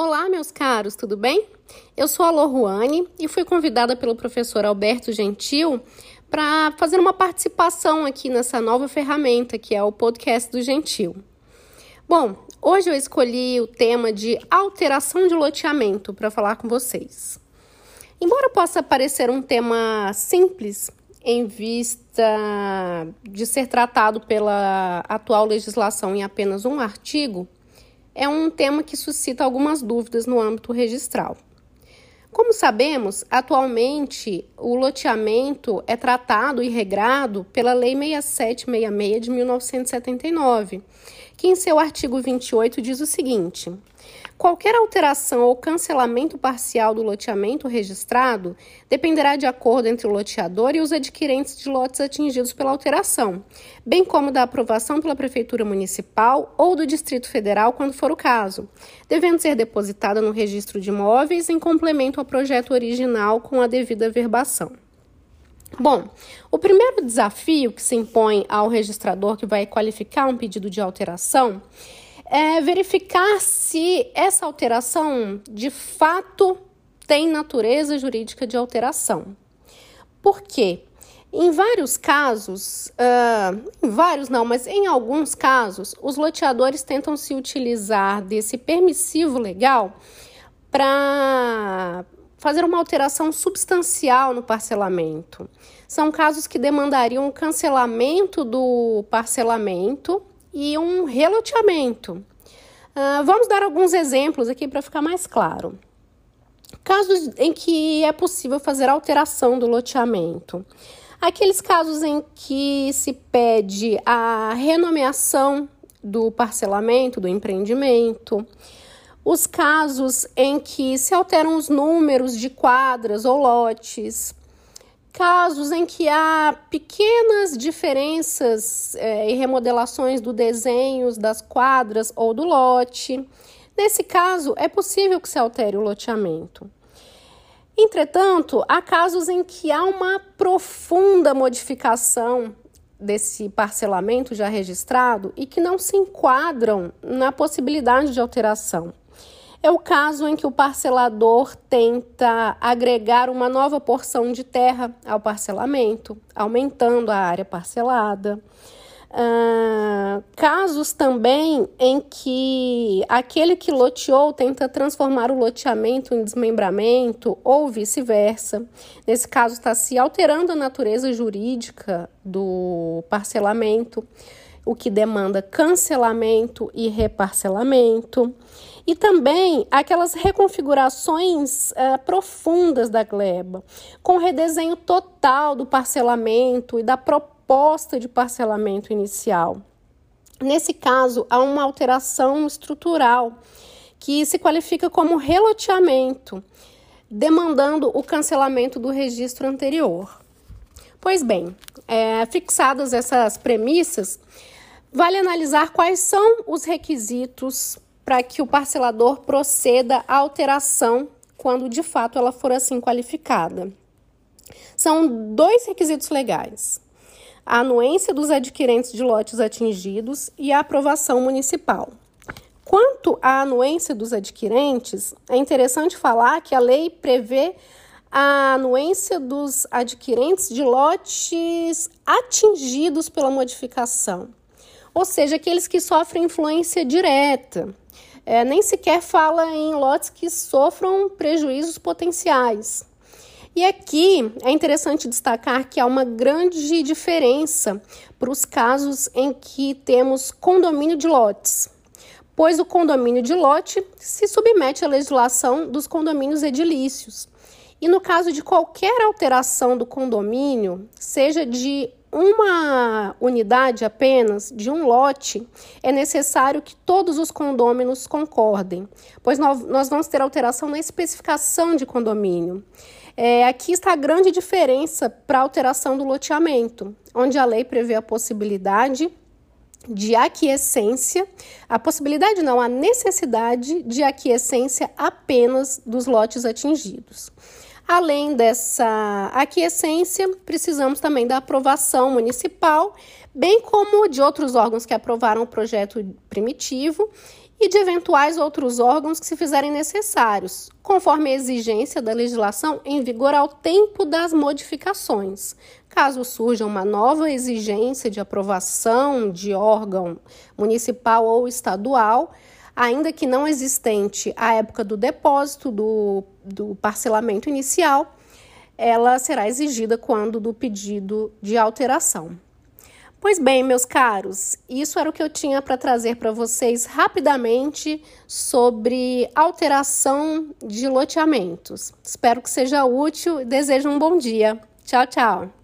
Olá, meus caros, tudo bem? Eu sou a Loruane e fui convidada pelo professor Alberto Gentil para fazer uma participação aqui nessa nova ferramenta que é o podcast do Gentil. Bom, hoje eu escolhi o tema de alteração de loteamento para falar com vocês. Embora possa parecer um tema simples em vista de ser tratado pela atual legislação em apenas um artigo, é um tema que suscita algumas dúvidas no âmbito registral. Como sabemos, atualmente o loteamento é tratado e regrado pela Lei 6766 de 1979, que em seu artigo 28 diz o seguinte: Qualquer alteração ou cancelamento parcial do loteamento registrado dependerá de acordo entre o loteador e os adquirentes de lotes atingidos pela alteração, bem como da aprovação pela Prefeitura Municipal ou do Distrito Federal, quando for o caso, devendo ser depositada no registro de imóveis em complemento ao projeto original com a devida verbação. Bom, o primeiro desafio que se impõe ao registrador que vai qualificar um pedido de alteração é verificar se essa alteração de fato tem natureza jurídica de alteração. Por quê? Em vários casos, uh, em vários não, mas em alguns casos, os loteadores tentam se utilizar desse permissivo legal para fazer uma alteração substancial no parcelamento. São casos que demandariam o cancelamento do parcelamento e um reloteamento. Uh, vamos dar alguns exemplos aqui para ficar mais claro. Casos em que é possível fazer alteração do loteamento. Aqueles casos em que se pede a renomeação do parcelamento, do empreendimento. Os casos em que se alteram os números de quadras ou lotes casos em que há pequenas diferenças é, e remodelações do desenhos das quadras ou do lote. Nesse caso, é possível que se altere o loteamento. Entretanto, há casos em que há uma profunda modificação desse parcelamento já registrado e que não se enquadram na possibilidade de alteração. É o caso em que o parcelador tenta agregar uma nova porção de terra ao parcelamento, aumentando a área parcelada. Uh, casos também em que aquele que loteou tenta transformar o loteamento em desmembramento ou vice-versa. Nesse caso, está se alterando a natureza jurídica do parcelamento, o que demanda cancelamento e reparcelamento e também aquelas reconfigurações uh, profundas da gleba, com redesenho total do parcelamento e da proposta de parcelamento inicial. Nesse caso, há uma alteração estrutural que se qualifica como reloteamento, demandando o cancelamento do registro anterior. Pois bem, é, fixadas essas premissas, vale analisar quais são os requisitos para que o parcelador proceda à alteração quando de fato ela for assim qualificada. São dois requisitos legais: a anuência dos adquirentes de lotes atingidos e a aprovação municipal. Quanto à anuência dos adquirentes, é interessante falar que a lei prevê a anuência dos adquirentes de lotes atingidos pela modificação, ou seja, aqueles que sofrem influência direta, é, nem sequer fala em lotes que sofram prejuízos potenciais. E aqui é interessante destacar que há uma grande diferença para os casos em que temos condomínio de lotes, pois o condomínio de lote se submete à legislação dos condomínios edilícios. E no caso de qualquer alteração do condomínio, seja de uma unidade apenas de um lote, é necessário que todos os condôminos concordem, pois nós vamos ter alteração na especificação de condomínio. É, aqui está a grande diferença para a alteração do loteamento, onde a lei prevê a possibilidade de aquiescência, a possibilidade não, a necessidade de aquiescência apenas dos lotes atingidos. Além dessa aquiescência, precisamos também da aprovação municipal, bem como de outros órgãos que aprovaram o projeto primitivo e de eventuais outros órgãos que se fizerem necessários, conforme a exigência da legislação em vigor ao tempo das modificações. Caso surja uma nova exigência de aprovação de órgão municipal ou estadual, ainda que não existente à época do depósito do, do parcelamento inicial, ela será exigida quando do pedido de alteração. Pois bem, meus caros, isso era o que eu tinha para trazer para vocês rapidamente sobre alteração de loteamentos. Espero que seja útil e desejo um bom dia. Tchau, tchau.